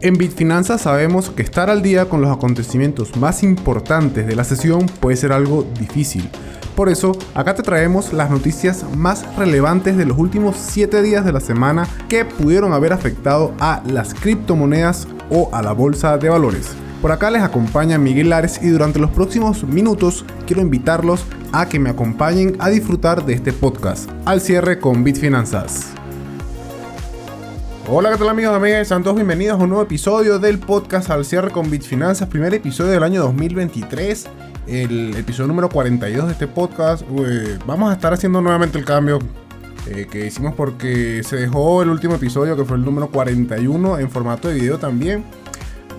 En Bitfinanzas sabemos que estar al día con los acontecimientos más importantes de la sesión puede ser algo difícil. Por eso, acá te traemos las noticias más relevantes de los últimos 7 días de la semana que pudieron haber afectado a las criptomonedas o a la bolsa de valores. Por acá les acompaña Miguel Lares y durante los próximos minutos quiero invitarlos a que me acompañen a disfrutar de este podcast. Al cierre con Bitfinanzas. Hola, ¿qué tal amigos amigas? Sean todos bienvenidos a un nuevo episodio del podcast Al cierre con Bitfinanzas, primer episodio del año 2023 el episodio número 42 de este podcast. vamos a estar haciendo nuevamente el cambio eh, que hicimos porque se dejó el último episodio, que fue el número 41, en formato de video también.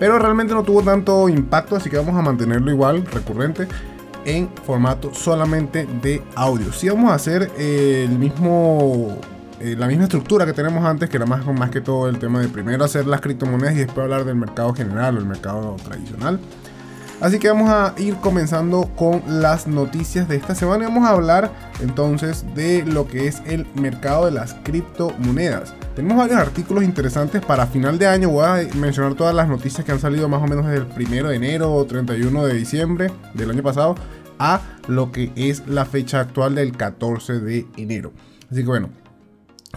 Pero realmente no tuvo tanto impacto, así que vamos a mantenerlo igual, recurrente, en formato solamente de audio. Si vamos a hacer el mismo eh, la misma estructura que tenemos antes, que era más, más que todo el tema de primero hacer las criptomonedas y después hablar del mercado general o el mercado tradicional. Así que vamos a ir comenzando con las noticias de esta semana y vamos a hablar entonces de lo que es el mercado de las criptomonedas. Tenemos varios artículos interesantes para final de año. Voy a mencionar todas las noticias que han salido más o menos desde el 1 de enero o 31 de diciembre del año pasado a lo que es la fecha actual del 14 de enero. Así que bueno,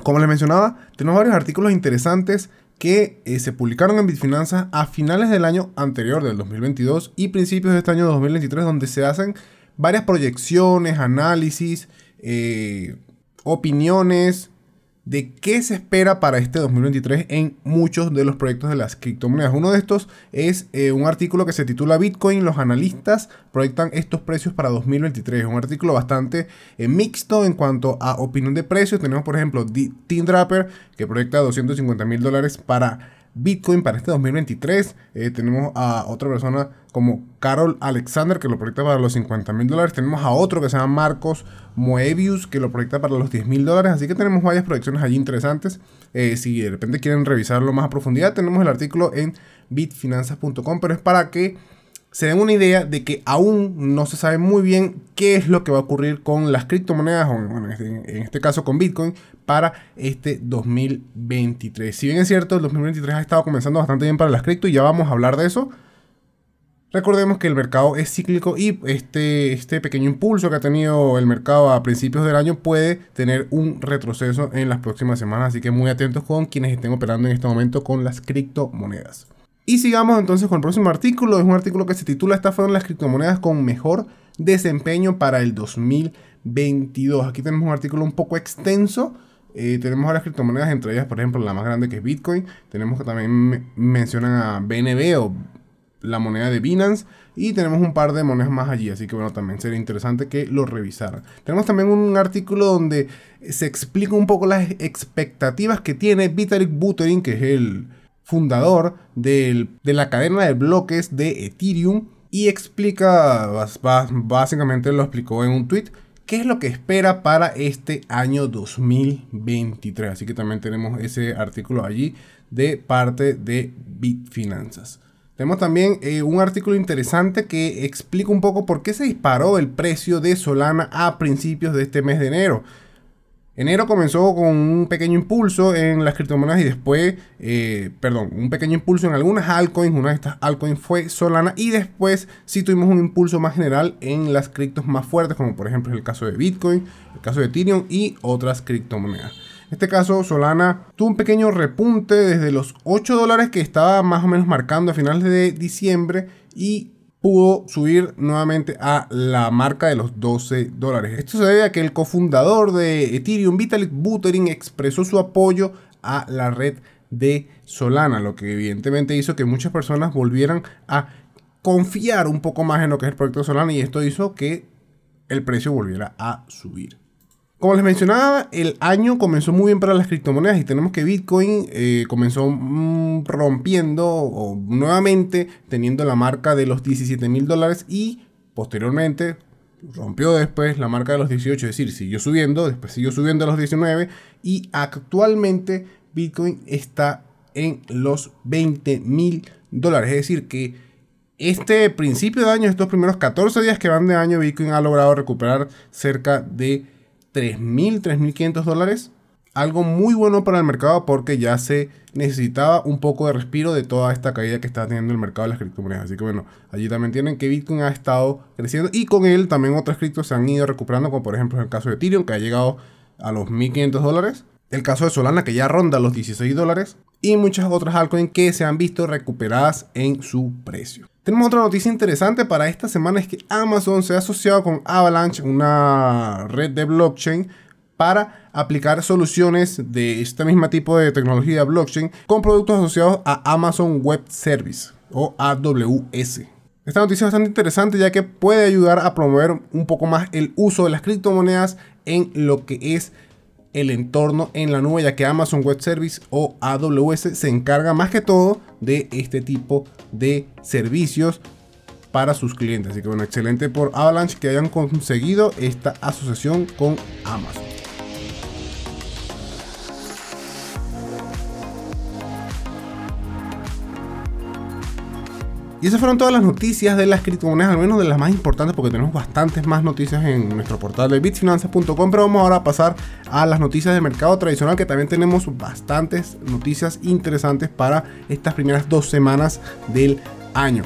como les mencionaba, tenemos varios artículos interesantes que eh, se publicaron en Bitfinanzas a finales del año anterior, del 2022, y principios de este año 2023, donde se hacen varias proyecciones, análisis, eh, opiniones, de qué se espera para este 2023 en muchos de los proyectos de las criptomonedas. Uno de estos es eh, un artículo que se titula Bitcoin, los analistas proyectan estos precios para 2023. Un artículo bastante eh, mixto en cuanto a opinión de precios. Tenemos por ejemplo Team Draper que proyecta 250 mil dólares para Bitcoin para este 2023. Eh, tenemos a otra persona como Carol Alexander que lo proyecta para los 50 mil dólares. Tenemos a otro que se llama Marcos Moebius que lo proyecta para los 10 mil dólares. Así que tenemos varias proyecciones allí interesantes. Eh, si de repente quieren revisarlo más a profundidad, tenemos el artículo en bitfinanzas.com, pero es para que se den una idea de que aún no se sabe muy bien qué es lo que va a ocurrir con las criptomonedas, o este, en este, caso con Bitcoin, para este 2023. Si bien es cierto, el 2023 ha estado comenzando bastante bien para las cripto y ya vamos a hablar de eso. Recordemos que el mercado es cíclico y este, este pequeño impulso que ha tenido el mercado a principios del año puede tener un retroceso en las próximas semanas, así que muy atentos con quienes estén operando en este momento con las criptomonedas. Y sigamos entonces con el próximo artículo. Es un artículo que se titula Estas fueron las criptomonedas con mejor desempeño para el 2022. Aquí tenemos un artículo un poco extenso. Eh, tenemos varias criptomonedas, entre ellas, por ejemplo, la más grande que es Bitcoin. Tenemos que también mencionan a BNB o la moneda de Binance. Y tenemos un par de monedas más allí. Así que bueno, también sería interesante que lo revisaran. Tenemos también un artículo donde se explica un poco las expectativas que tiene Vitalik Buterin, que es el fundador de la cadena de bloques de Ethereum y explica, básicamente lo explicó en un tweet, qué es lo que espera para este año 2023. Así que también tenemos ese artículo allí de parte de Bitfinanzas. Tenemos también eh, un artículo interesante que explica un poco por qué se disparó el precio de Solana a principios de este mes de enero. Enero comenzó con un pequeño impulso en las criptomonedas y después, eh, perdón, un pequeño impulso en algunas altcoins. Una de estas altcoins fue Solana y después sí tuvimos un impulso más general en las criptos más fuertes, como por ejemplo el caso de Bitcoin, el caso de Ethereum y otras criptomonedas. En este caso, Solana tuvo un pequeño repunte desde los 8 dólares que estaba más o menos marcando a finales de diciembre y pudo subir nuevamente a la marca de los 12 dólares. Esto se debe a que el cofundador de Ethereum, Vitalik Buterin, expresó su apoyo a la red de Solana, lo que evidentemente hizo que muchas personas volvieran a confiar un poco más en lo que es el proyecto Solana y esto hizo que el precio volviera a subir. Como les mencionaba, el año comenzó muy bien para las criptomonedas y tenemos que Bitcoin eh, comenzó mm, rompiendo o nuevamente teniendo la marca de los 17 mil dólares y posteriormente rompió después la marca de los 18, es decir, siguió subiendo, después siguió subiendo a los 19 y actualmente Bitcoin está en los 20 mil dólares, es decir que este principio de año, estos primeros 14 días que van de año, Bitcoin ha logrado recuperar cerca de 3.000, 3.500 dólares algo muy bueno para el mercado porque ya se necesitaba un poco de respiro de toda esta caída que está teniendo el mercado de las criptomonedas. Así que bueno, allí también tienen que Bitcoin ha estado creciendo y con él también otras criptos se han ido recuperando, como por ejemplo el caso de Ethereum que ha llegado a los 1500 dólares. El caso de Solana que ya ronda los 16 dólares y muchas otras altcoins que se han visto recuperadas en su precio. Tenemos otra noticia interesante para esta semana, es que Amazon se ha asociado con Avalanche, una red de blockchain, para aplicar soluciones de este mismo tipo de tecnología blockchain con productos asociados a Amazon Web Service o AWS. Esta noticia es bastante interesante ya que puede ayudar a promover un poco más el uso de las criptomonedas en lo que es el entorno en la nube, ya que Amazon Web Service o AWS se encarga más que todo de este tipo de servicios para sus clientes. Así que bueno, excelente por Avalanche que hayan conseguido esta asociación con Amazon. Y esas fueron todas las noticias de las criptomonedas, al menos de las más importantes, porque tenemos bastantes más noticias en nuestro portal de bitfinanzas.com. Pero vamos ahora a pasar a las noticias del mercado tradicional, que también tenemos bastantes noticias interesantes para estas primeras dos semanas del año.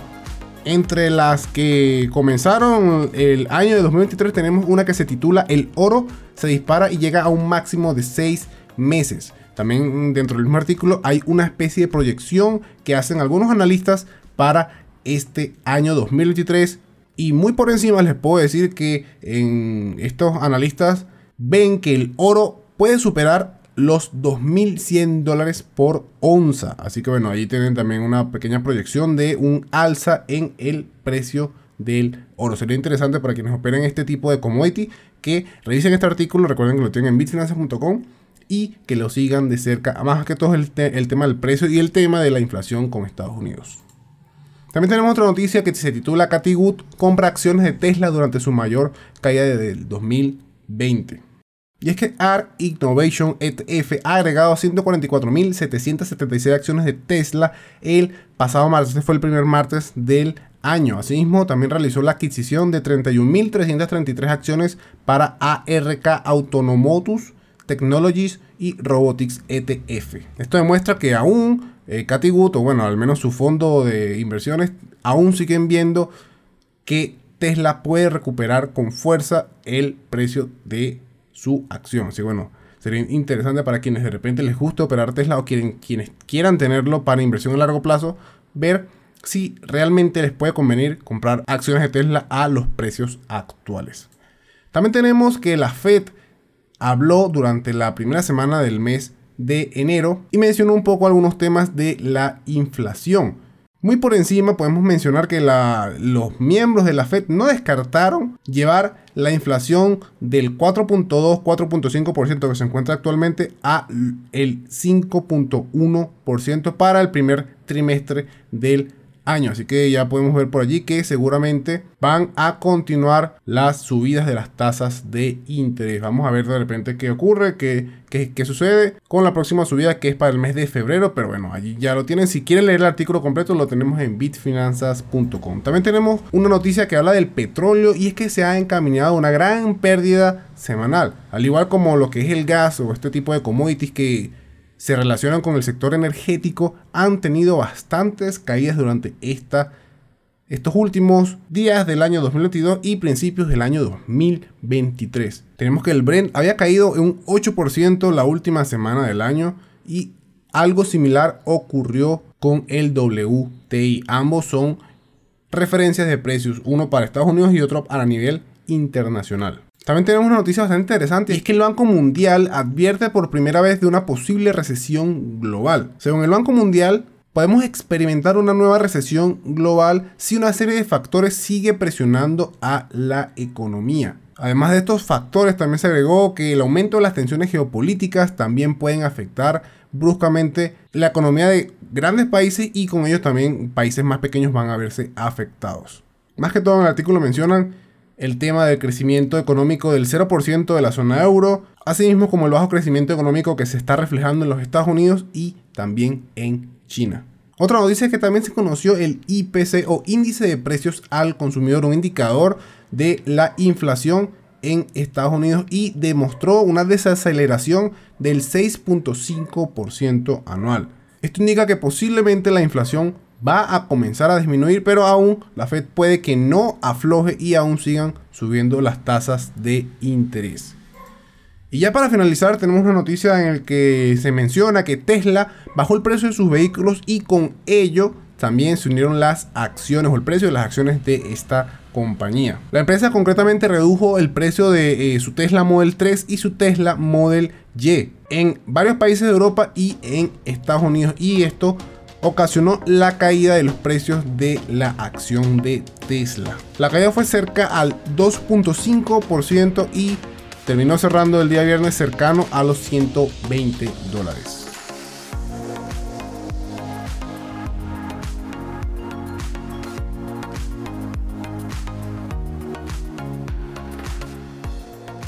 Entre las que comenzaron el año de 2023 tenemos una que se titula El oro se dispara y llega a un máximo de 6 meses. También dentro del mismo artículo hay una especie de proyección que hacen algunos analistas para este año 2023. Y muy por encima les puedo decir que en estos analistas ven que el oro puede superar los 2.100 dólares por onza. Así que bueno, ahí tienen también una pequeña proyección de un alza en el precio del oro. Sería interesante para quienes operen este tipo de commodity que revisen este artículo. Recuerden que lo tienen en bitfinanzas.com y que lo sigan de cerca. Más que todo el, el tema del precio y el tema de la inflación con Estados Unidos. También tenemos otra noticia que se titula Cathy Wood compra acciones de Tesla durante su mayor caída desde el 2020. Y es que ARK Innovation ETF ha agregado 144.776 acciones de Tesla el pasado martes. Este fue el primer martes del año. Asimismo, también realizó la adquisición de 31.333 acciones para ARK Autonomotus Technologies y Robotics ETF. Esto demuestra que aún eh, o bueno, al menos su fondo de inversiones, aún siguen viendo que Tesla puede recuperar con fuerza el precio de su acción. Así bueno, sería interesante para quienes de repente les gusta operar Tesla o quieren, quienes quieran tenerlo para inversión a largo plazo, ver si realmente les puede convenir comprar acciones de Tesla a los precios actuales. También tenemos que la Fed habló durante la primera semana del mes de enero y mencionó un poco algunos temas de la inflación. Muy por encima podemos mencionar que los miembros de la Fed no descartaron llevar la inflación del 4.2-4.5% que se encuentra actualmente a el 5.1% para el primer trimestre del año. Así que ya podemos ver por allí que seguramente van a continuar las subidas de las tasas de interés. Vamos a ver de repente qué ocurre, qué, qué, sucede con la próxima subida que es para el mes de febrero. Pero bueno, allí ya lo tienen. Si quieren leer el artículo completo lo tenemos en bitfinanzas.com. También tenemos una noticia que habla del petróleo y es que se ha encaminado una gran pérdida semanal. Al igual como lo que es el gas o este tipo de commodities que se relacionan con el sector energético han tenido bastantes caídas durante estos últimos días del año 2022 y principios del año 2023. Tenemos que el Brent había caído en un 8% la última semana del año y algo similar ocurrió con el WTI. Ambos son referencias de precios, uno para Estados Unidos y otro a nivel internacional. También tenemos una noticia bastante interesante y es que el Banco Mundial advierte por primera vez de una posible recesión global. Según el Banco Mundial, podemos experimentar una nueva recesión global si una serie de factores sigue presionando a la economía. Además de estos factores, también se agregó que el aumento de las tensiones geopolíticas también pueden afectar bruscamente la economía de grandes países y con ellos también países más pequeños van a verse afectados. Más que todo en el artículo mencionan el tema del crecimiento económico del 0% de la zona euro, asimismo como el bajo crecimiento económico que se está reflejando en los Estados Unidos y también en China. Otra noticia es que también se conoció el IPC o índice de precios al consumidor, un indicador de la inflación en Estados Unidos y demostró una desaceleración del 6.5% anual. Esto indica que posiblemente la inflación va a comenzar a disminuir, pero aún la Fed puede que no afloje y aún sigan subiendo las tasas de interés. Y ya para finalizar tenemos una noticia en la que se menciona que Tesla bajó el precio de sus vehículos y con ello también se unieron las acciones o el precio de las acciones de esta compañía. La empresa concretamente redujo el precio de eh, su Tesla Model 3 y su Tesla Model Y en varios países de Europa y en Estados Unidos y esto ocasionó la caída de los precios de la acción de Tesla. La caída fue cerca al 2.5% y terminó cerrando el día viernes cercano a los 120 dólares.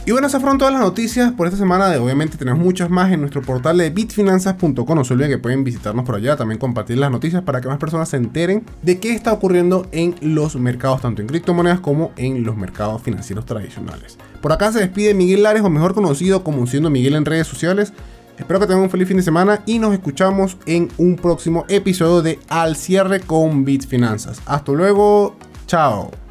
Y bueno, esas fueron todas las noticias por esta semana. De, obviamente tenemos muchas más en nuestro portal de bitfinanzas.com. No se olviden que pueden visitarnos por allá, también compartir las noticias para que más personas se enteren de qué está ocurriendo en los mercados, tanto en criptomonedas como en los mercados financieros tradicionales. Por acá se despide Miguel Lares, o mejor conocido como siendo Miguel en redes sociales. Espero que tengan un feliz fin de semana y nos escuchamos en un próximo episodio de Al cierre con Bitfinanzas. Hasta luego, chao.